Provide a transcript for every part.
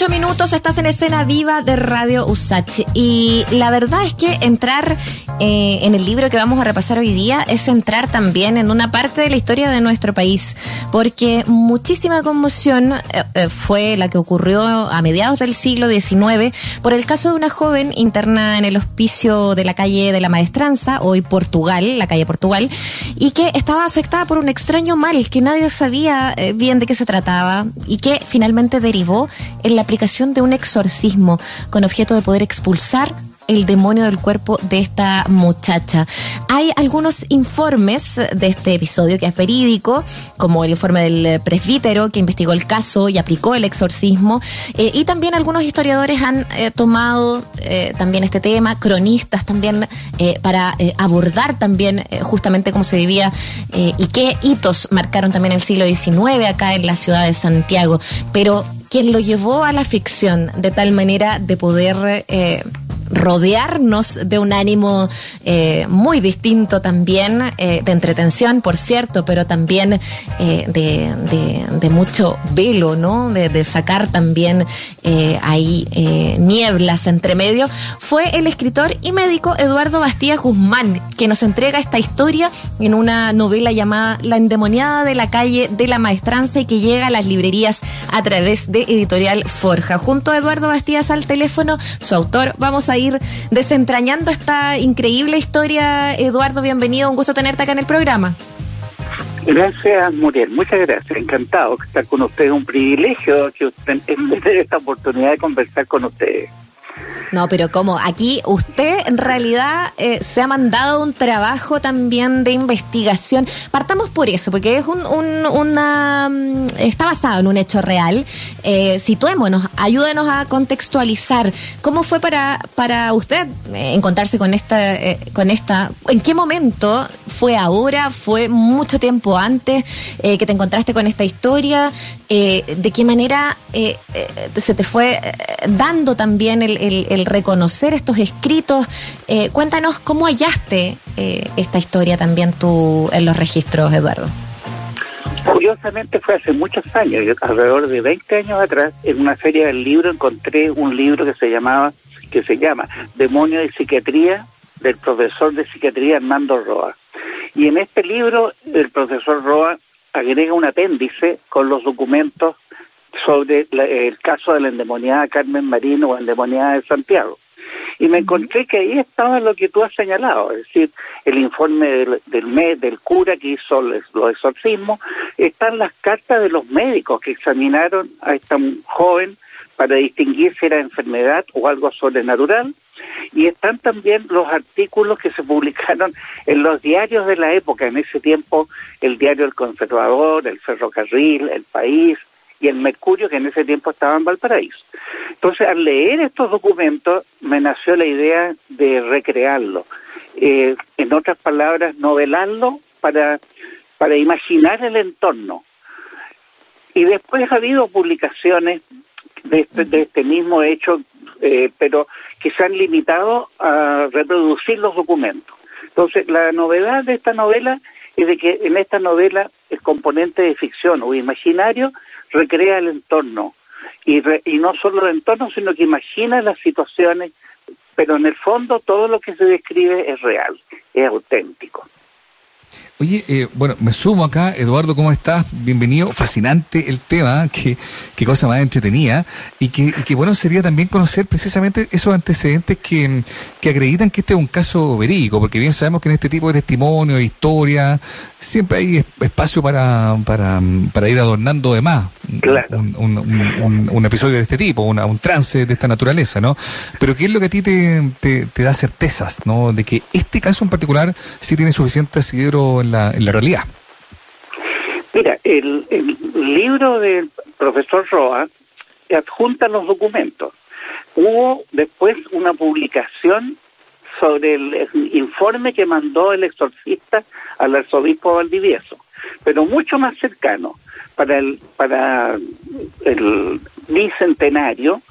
ocho minutos, estás en escena viva de Radio Usach. Y la verdad es que entrar eh, en el libro que vamos a repasar hoy día es entrar también en una parte de la historia de nuestro país, porque muchísima conmoción eh, eh, fue la que ocurrió a mediados del siglo XIX por el caso de una joven interna en el hospicio de la calle de la Maestranza, hoy Portugal, la calle Portugal, y que estaba afectada por un extraño mal que nadie sabía bien de qué se trataba y que finalmente derivó en la de un exorcismo con objeto de poder expulsar el demonio del cuerpo de esta muchacha. Hay algunos informes de este episodio que es verídico, como el informe del presbítero que investigó el caso y aplicó el exorcismo, eh, y también algunos historiadores han eh, tomado eh, también este tema, cronistas también, para abordar también justamente cómo se vivía y qué hitos marcaron también el siglo XIX acá en la ciudad de Santiago. Pero quien lo llevó a la ficción de tal manera de poder rodearnos de un ánimo eh, muy distinto también, eh, de entretención, por cierto, pero también eh, de, mucho velo, ¿no? De, sacar también ahí nieblas entre medio, fue el escritor y médico Eduardo Bastía Guzmán, que nos entrega esta historia en una novela llamada La endemoniada de la calle de la maestranza y que llega a las librerías a través de Editorial Forja. Junto a Eduardo Bastías al teléfono, su autor, vamos a ir desentrañando esta increíble historia. Eduardo, bienvenido, un gusto tenerte acá en el programa. Gracias, Muriel. Muchas gracias. Encantado de estar con ustedes. Un privilegio que usted, esta oportunidad de conversar con ustedes. No, pero como aquí usted en realidad eh, se ha mandado un trabajo también de investigación. Partamos por eso, porque es un, una mm, está basado en un hecho real. Eh, situémonos, ayúdenos a contextualizar cómo fue para para usted eh, encontrarse con esta eh, con esta. ¿En qué momento fue ahora? ¿Fue mucho tiempo antes que te encontraste con esta historia? ¿De qué manera se te fue dando también el reconocer estos escritos. Eh, cuéntanos cómo hallaste eh, esta historia también tú en los registros, Eduardo. Curiosamente fue hace muchos años, alrededor de 20 años atrás, en una feria del libro encontré un libro que se llamaba, que se llama Demonio de Psiquiatría del profesor de psiquiatría Armando Roa. Y en este libro el profesor Roa agrega un apéndice con los documentos sobre el caso de la endemoniada Carmen Marino o endemoniada de Santiago. Y me encontré que ahí estaba lo que tú has señalado, es decir, el informe del, del, del cura que hizo los exorcismos, están las cartas de los médicos que examinaron a esta joven para distinguir si era enfermedad o algo sobrenatural, y están también los artículos que se publicaron en los diarios de la época, en ese tiempo el diario El Conservador, el Ferrocarril, El País, y el Mercurio, que en ese tiempo estaba en Valparaíso. Entonces, al leer estos documentos, me nació la idea de recrearlo. Eh, en otras palabras, novelarlo para, para imaginar el entorno. Y después ha habido publicaciones de este, de este mismo hecho, eh, pero que se han limitado a reproducir los documentos. Entonces, la novedad de esta novela es de que en esta novela el componente de ficción o imaginario recrea el entorno y, y no solo el entorno, sino que imagina las situaciones, pero en el fondo todo lo que se describe es real, es auténtico. Oye, eh, bueno, me sumo acá. Eduardo, ¿cómo estás? Bienvenido. Fascinante el tema, qué, qué cosa más entretenida. Y que, y que bueno sería también conocer precisamente esos antecedentes que, que acreditan que este es un caso verídico, porque bien sabemos que en este tipo de testimonio, de historia, siempre hay espacio para, para, para ir adornando de más un, un, un, episodio de este tipo, un trance de esta naturaleza, ¿no? Pero ¿qué es lo que a ti te, te, da certezas, ¿no? De que este caso en particular sí tiene suficiente asidero en la, en la realidad. Mira, el, el libro del profesor Roa adjunta los documentos. Hubo después una publicación sobre el informe que mandó el exorcista al arzobispo Valdivieso, pero mucho más cercano. Para el, para el bicentenario,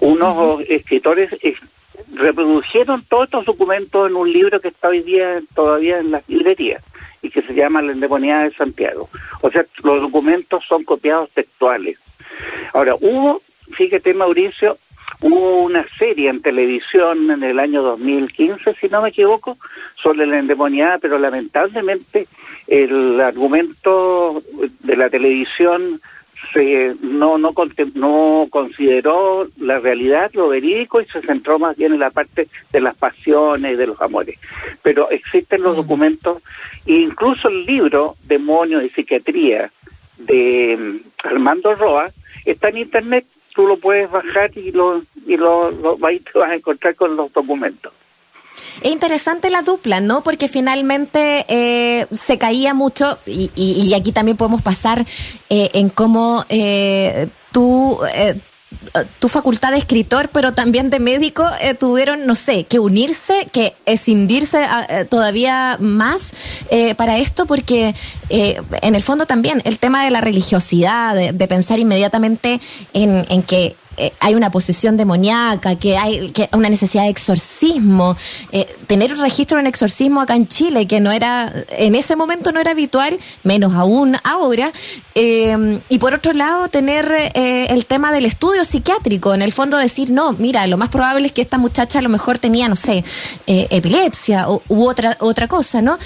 unos escritores reprodujeron todos estos documentos en un libro que está hoy día todavía en las librerías y que se llama La endemoniada de Santiago. O sea, los documentos son copiados textuales. Ahora, hubo fíjate Mauricio, hubo una serie en televisión en el año 2015, si no me equivoco, sobre la endemoniada, pero lamentablemente el argumento de la televisión se no no no consideró la realidad, lo verídico y se centró más bien en la parte de las pasiones y de los amores. Pero existen los mm. documentos, incluso el libro Demonios y Psiquiatría de mm, Armando Roa está en internet, tú lo puedes bajar y lo y lo, lo te vas a encontrar con los documentos. Es interesante la dupla, ¿no? Porque finalmente eh, se caía mucho, y, y, aquí también podemos pasar eh, en cómo eh, tú tu facultad de escritor, pero también de médico, tuvieron, no sé, que unirse, que escindirse todavía más para esto, porque en el fondo también el tema de la religiosidad, de, pensar inmediatamente en, en que eh, hay una posesión demoníaca, que hay que una necesidad de exorcismo. Eh, tener un registro de un exorcismo acá en Chile, que no era, en ese momento no era habitual, menos aún ahora. Eh, y por otro lado, tener el tema del estudio psiquiátrico, en el fondo decir, no, mira, lo más probable es que esta muchacha a lo mejor tenía, no sé, epilepsia u, otra, otra cosa, ¿no?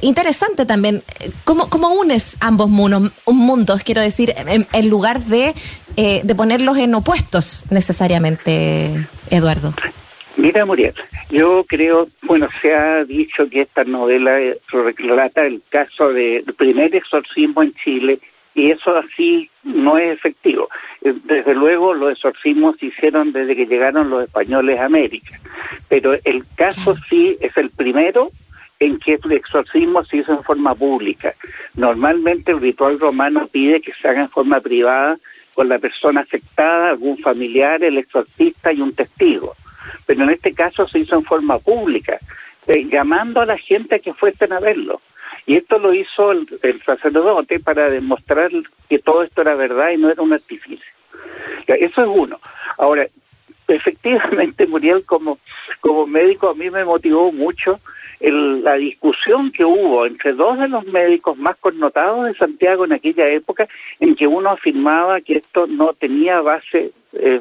interesante también, ¿cómo, ¿cómo unes ambos mundos, mundos quiero decir, en lugar de eh, de ponerlos en opuestos necesariamente, Eduardo. Mira, Muriel, yo creo, bueno, se ha dicho que esta novela eh, relata el caso del primer exorcismo en Chile y eso así no es efectivo. Eh, desde luego los exorcismos se hicieron desde que llegaron los españoles a América, pero el caso sí es el primero en que el exorcismo se hizo en forma pública. Normalmente el ritual romano pide que se haga en forma privada con la persona afectada, algún familiar, el exorcista y un testigo. Pero en este caso se hizo en forma pública, eh, llamando a la gente a que fuesen a verlo. Y esto lo hizo el, sacerdote para demostrar que todo esto era verdad y no era un artificio. Eso es uno. Ahora, efectivamente, Muriel, como, como médico, a mí me motivó mucho la discusión que hubo entre dos de los médicos más connotados de Santiago en aquella época, en que uno afirmaba que esto no tenía base eh,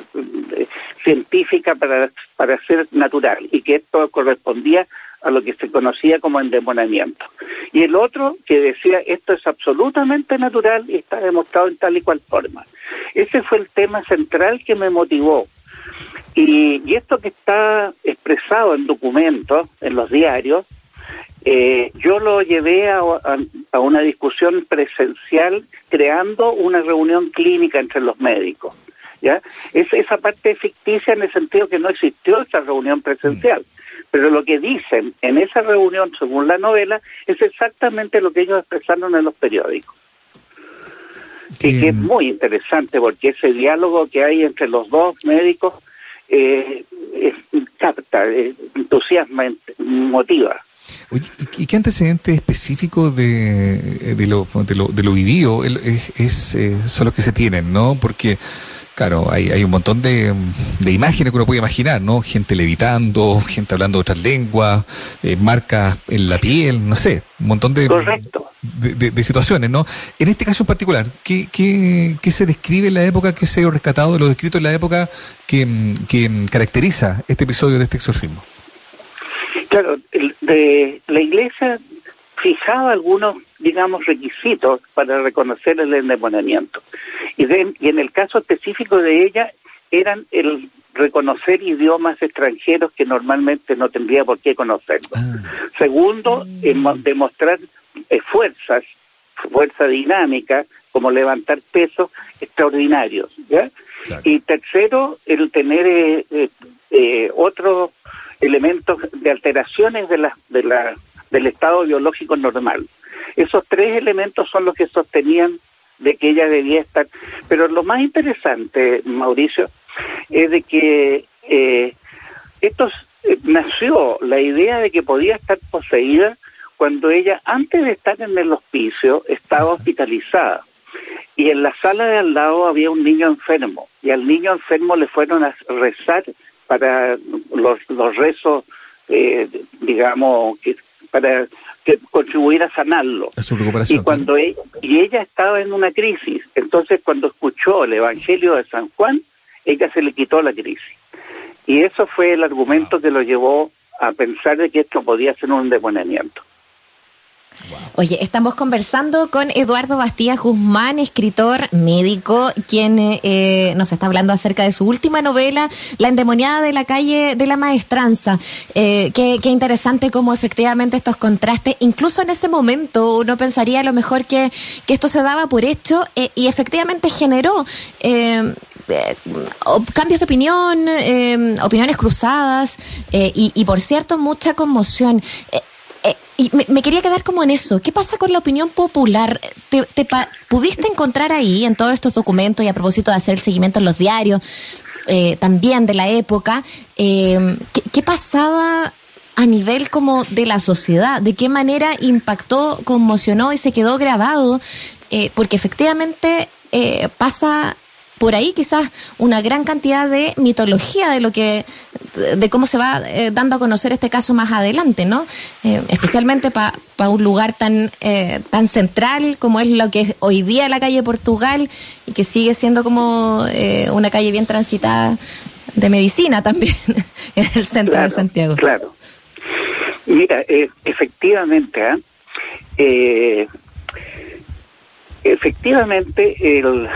científica para, para ser natural y que esto correspondía a lo que se conocía como endemonamiento. Y el otro que decía esto es absolutamente natural y está demostrado en tal y cual forma. Ese fue el tema central que me motivó y, esto que está expresado en documentos, en los diarios, eh, yo lo llevé a, una discusión presencial creando una reunión clínica entre los médicos. ¿ya? Es, esa parte ficticia en el sentido que no existió esa reunión presencial. Pero lo que dicen en esa reunión, según la novela, es exactamente lo que ellos expresaron en los periódicos. Y que es muy interesante porque ese diálogo que hay entre los dos médicos eh, capta, eh, entusiasma, motiva. ¿y qué antecedente específico de, de, lo, de, lo, de lo vivido es, es eh, son los que se tienen, no? Porque Claro, hay, hay un montón de, de, imágenes que uno puede imaginar, ¿no? Gente levitando, gente hablando otras lenguas, eh, marcas en la piel, no sé, un montón de, de, de, situaciones, ¿no? En este caso en particular, ¿qué, qué, qué se describe en la época, qué se ha rescatado de los escritos en la época que, que caracteriza este episodio de este exorcismo? Claro, de la iglesia fijaba algunos, digamos, requisitos para reconocer el endemoniamiento. Y, y en el caso específico de ella, eran el reconocer idiomas extranjeros que normalmente no tendría por qué conocerlos. Ah. Segundo, demostrar eh, fuerzas, fuerza dinámica, como levantar pesos extraordinarios. ¿ya? Y tercero, el tener eh, eh, otros elementos de alteraciones de la, de la del estado biológico normal. Esos tres elementos son los que sostenían de que ella debía estar. Pero lo más interesante, Mauricio, es de que eh, esto eh, nació la idea de que podía estar poseída cuando ella, antes de estar en el hospicio, estaba hospitalizada. Y en la sala de al lado había un niño enfermo. Y al niño enfermo le fueron a rezar para los, los rezos, eh, digamos, que, para que contribuir a sanarlo. su recuperación. Y cuando e-, y ella estaba en una crisis, entonces cuando escuchó el Evangelio de San Juan, ella se le quitó la crisis. Y eso fue el argumento que lo llevó a pensar de que esto podía ser un Oye, estamos conversando con Eduardo Bastías Guzmán, escritor médico, quien eh, nos está hablando acerca de su última novela, La endemoniada de la calle de la maestranza. Eh, qué, interesante cómo efectivamente estos contrastes, incluso en ese momento uno pensaría a lo mejor que, esto se daba por hecho eh, y efectivamente generó cambios de opinión, opiniones cruzadas y, por cierto, mucha conmoción. Eh, y me, quería quedar como en eso. ¿Qué pasa con la opinión popular? ¿Te, pudiste encontrar ahí en todos estos documentos y a propósito de hacer el seguimiento en los diarios, eh, también de la época, eh, ¿qué, pasaba a nivel como de la sociedad? ¿De qué manera impactó, conmocionó y se quedó grabado? porque efectivamente pasa por ahí quizás una gran cantidad de mitología de lo que de cómo se va eh, dando a conocer este caso más adelante, ¿no? Eh, especialmente para un lugar tan eh, tan central como es lo que es hoy día la calle Portugal y que sigue siendo como una calle bien transitada de medicina también en el centro de Santiago. Claro. Mira, efectivamente, ¿ah? efectivamente el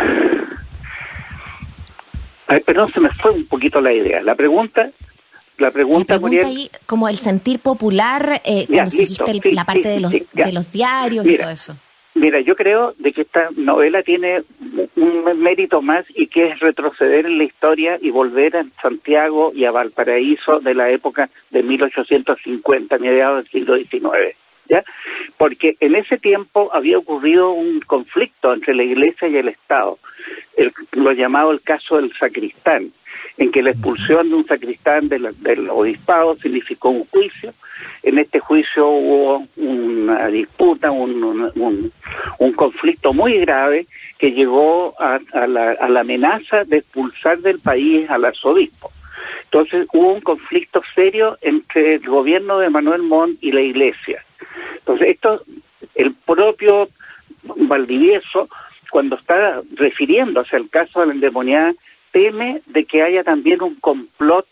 perdón, se me fue un poquito la idea. La pregunta, la pregunta, ahí, como el sentir popular, eh, cuando seguiste la parte de, los, de los diarios y todo eso. Mira, yo creo de que esta novela tiene un mérito más y que es retroceder en la historia y volver a Santiago y a Valparaíso de la época de 1850, mediados del siglo XIX. ¿Ya? Porque en ese tiempo había ocurrido un conflicto entre la Iglesia y el Estado lo llamado el caso del sacristán, en que la expulsión de un sacristán del, obispado significó un juicio. En este juicio hubo una disputa, un, conflicto muy grave que llegó a, la, a la amenaza de expulsar del país al arzobispo. Entonces hubo un conflicto serio entre el gobierno de Manuel Montt y la iglesia. Entonces esto, el propio Valdivieso cuando está refiriéndose al caso de la endemoniada, teme de que haya también un complot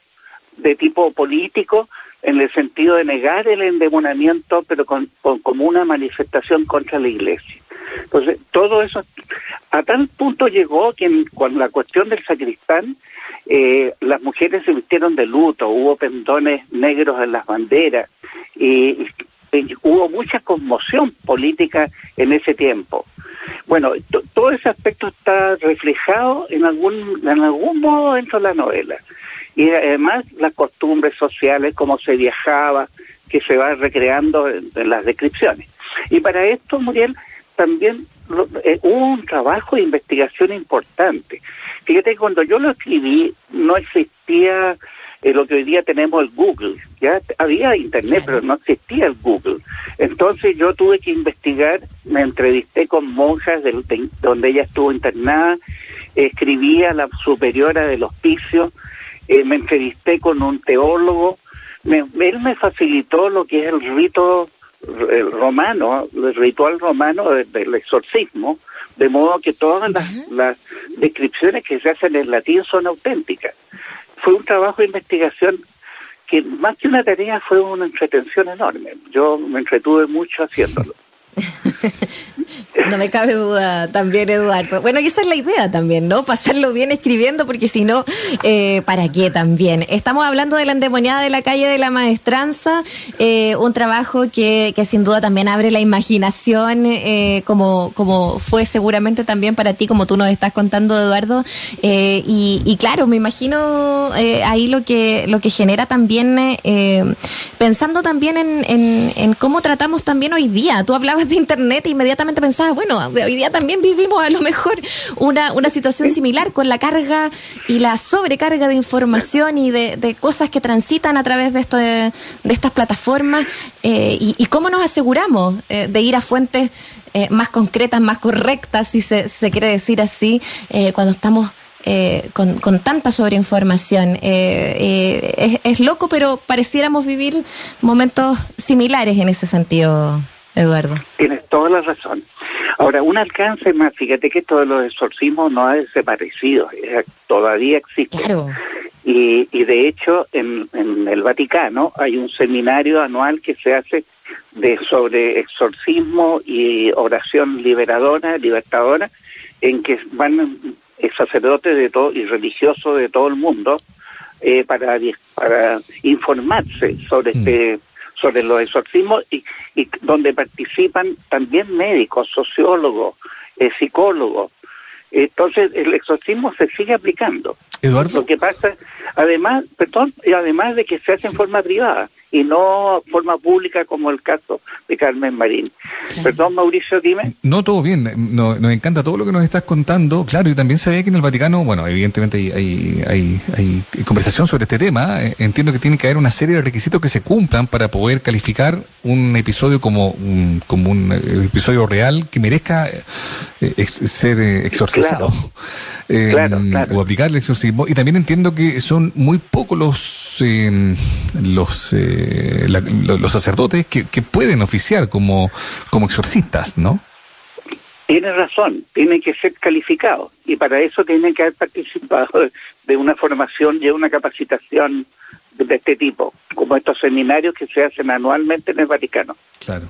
de tipo político en el sentido de negar el endemonamiento, pero con, como una manifestación contra la iglesia. Entonces, todo eso a tal punto llegó que con la cuestión del sacristán, eh, las mujeres se vistieron de luto, hubo pendones negros en las banderas, y hubo mucha conmoción política en ese tiempo. Bueno, todo ese aspecto está reflejado en algún, en algún modo dentro de la novela. Y además las costumbres sociales, cómo se viajaba, que se va recreando en, las descripciones. Y para esto, Muriel, también eh, hubo un trabajo de investigación importante. Fíjate, cuando yo lo escribí, no existía eh, lo que hoy día tenemos el Google. Ya había Internet, pero no existía el Google. Entonces yo tuve que investigar, me entrevisté con monjas del, donde ella estuvo internada, escribí a la superiora del hospicio, eh, me entrevisté con un teólogo, él me facilitó lo que es el rito el romano, el ritual romano del exorcismo, de modo que todas las, las descripciones que se hacen en latín son auténticas fue un trabajo de investigación que más que una tarea fue una entretención enorme. Yo me entretuve mucho haciéndolo. No me cabe duda también, Eduardo. Bueno, y esa es la idea también, ¿no? Pasarlo bien escribiendo, porque si no, eh, ¿para qué también? Estamos hablando de la endemoniada de la calle de la maestranza, eh, un trabajo que, que, sin duda también abre la imaginación, eh, como, como fue seguramente también para ti, como tú nos estás contando, Eduardo. Y, y, claro, me imagino ahí lo que, lo que genera también, pensando también en, en, en cómo tratamos también hoy día. Tú hablabas de Internet e inmediatamente pensaba, bueno, hoy día también vivimos a lo mejor una, una situación similar con la carga y la sobrecarga de información y de, cosas que transitan a través de, esto de, estas plataformas eh, y, cómo nos aseguramos eh, de ir a fuentes eh, más concretas, más correctas, si se, se quiere decir así, cuando estamos con, con, tanta sobreinformación. es, es, loco, pero pareciéramos vivir momentos similares en ese sentido. Eduardo. Tienes toda la razón. Ahora, un alcance más, fíjate que esto de los exorcismos no ha desaparecido, eh, todavía existe. Claro. Y, y de hecho, en, en el Vaticano hay un seminario anual que se hace de sobre exorcismo y oración liberadora, libertadora, en que van sacerdotes de todo y religiosos de todo el mundo eh, para para informarse sobre este sobre los exorcismos y, y donde participan también médicos, sociólogos, eh, psicólogos. Entonces el exorcismo se sigue aplicando. Eduardo. Lo que pasa, además, perdón, y además de que se hace en forma privada y no forma pública como el caso de Carmen Marín. Perdón, Mauricio, dime. No, todo bien. No, nos encanta todo lo que nos estás contando. Claro, y también sabía que en el Vaticano, bueno, evidentemente hay, hay, hay, hay conversación sobre este tema. Eh, Entiendo que tiene que haber una serie de requisitos que se cumplan para poder calificar un episodio como un, como un eh, episodio real que merezca eh, ex, ser exorcizado. Claro. Eh, Claro, claro. O aplicar el exorcismo. Y también entiendo que son muy pocos los eh, los, eh, la- lo- los sacerdotes que, que pueden oficiar como, como exorcistas, ¿no? Tiene razón, tienen que ser calificados y para eso tienen que haber participado de una formación y una capacitación de este tipo, como estos seminarios que se hacen anualmente en el Vaticano. Claro.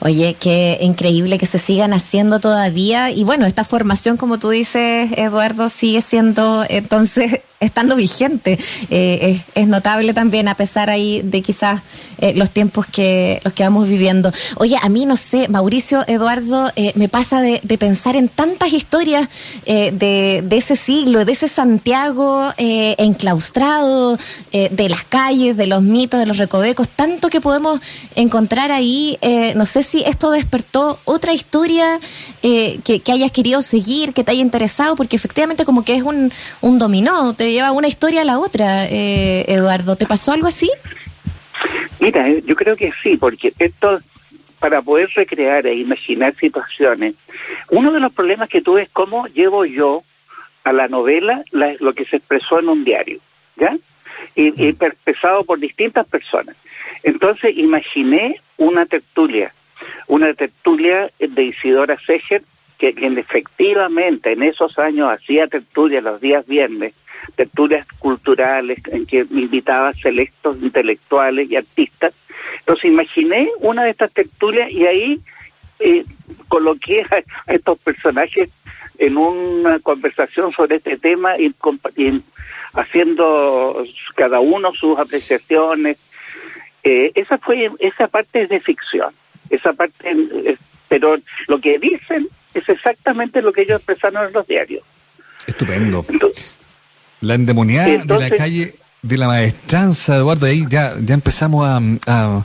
Oye, qué increíble que se sigan haciendo todavía. Y bueno, esta formación, como tú dices, Eduardo, sigue siendo entonces estando vigente. Eh, es, notable también, a pesar ahí de quizás eh, los tiempos que los que vamos viviendo. Oye, a mí no sé, Mauricio, Eduardo, eh, me pasa de, pensar en tantas historias eh, de, de ese siglo, de ese Santiago enclaustrado, de las calles, de los mitos, de los recovecos, tanto que podemos encontrar ahí. No sé si esto despertó otra historia que, que hayas querido seguir, que te haya interesado, porque efectivamente como que es un, un dominó, te lleva una historia a la otra, eh, Eduardo. ¿Te pasó algo así? Mira, eh, yo creo que sí, porque esto, para poder recrear e imaginar situaciones, uno de los problemas que tuve es cómo llevo yo a la novela la- lo que se expresó en un diario, ¿ya? Y, y expresado por distintas personas. Entonces imaginé una tertulia, una tertulia de Isidora Seger, que, que efectivamente en esos años hacía tertulias los días viernes, tertulias culturales en que me invitaba selectos intelectuales y artistas. Entonces imaginé una de estas tertulias y ahí eh, coloqué a, estos personajes en una conversación sobre este tema y, haciendo cada uno sus apreciaciones. Eh, esa fue esa parte es de ficción, esa parte, pero lo que dicen es exactamente lo que ellos expresaron en los diarios. Estupendo. Entonces, La endemoniada de la calle de la maestranza, Eduardo, ahí ya, ya empezamos a,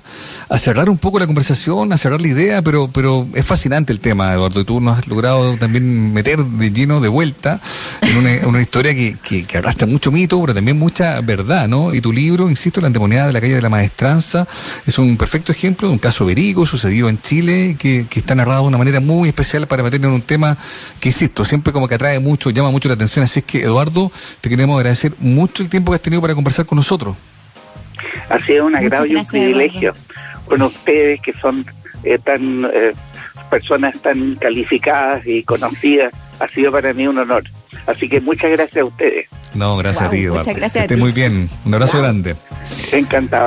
cerrar un poco la conversación, a cerrar la idea, pero, pero es fascinante el tema, Eduardo, y tú nos has logrado también meter de lleno de vuelta en una, historia que, que, que arrastra mucho mito, pero también mucha verdad, ¿no? Y tu libro, insisto, La endemoniada de la calle de la maestranza, es un perfecto ejemplo de un caso verídico sucedido en Chile, que, que está narrado de una manera muy especial para meternos en un tema que, insisto, siempre como que atrae mucho, llama mucho la atención. Así es que, Eduardo, te queremos agradecer mucho el tiempo que has tenido para conversar con nosotros. ha sido un Muchas agrado y un privilegio con ustedes que son eh, tan eh, personas tan calificadas y conocidas. Ha sido para mí un honor. Así que muchas gracias a ustedes. No, gracias Wow, a ti, muchas Eduardo. gracias que ti. muy bien. Un abrazo grande. Encantado.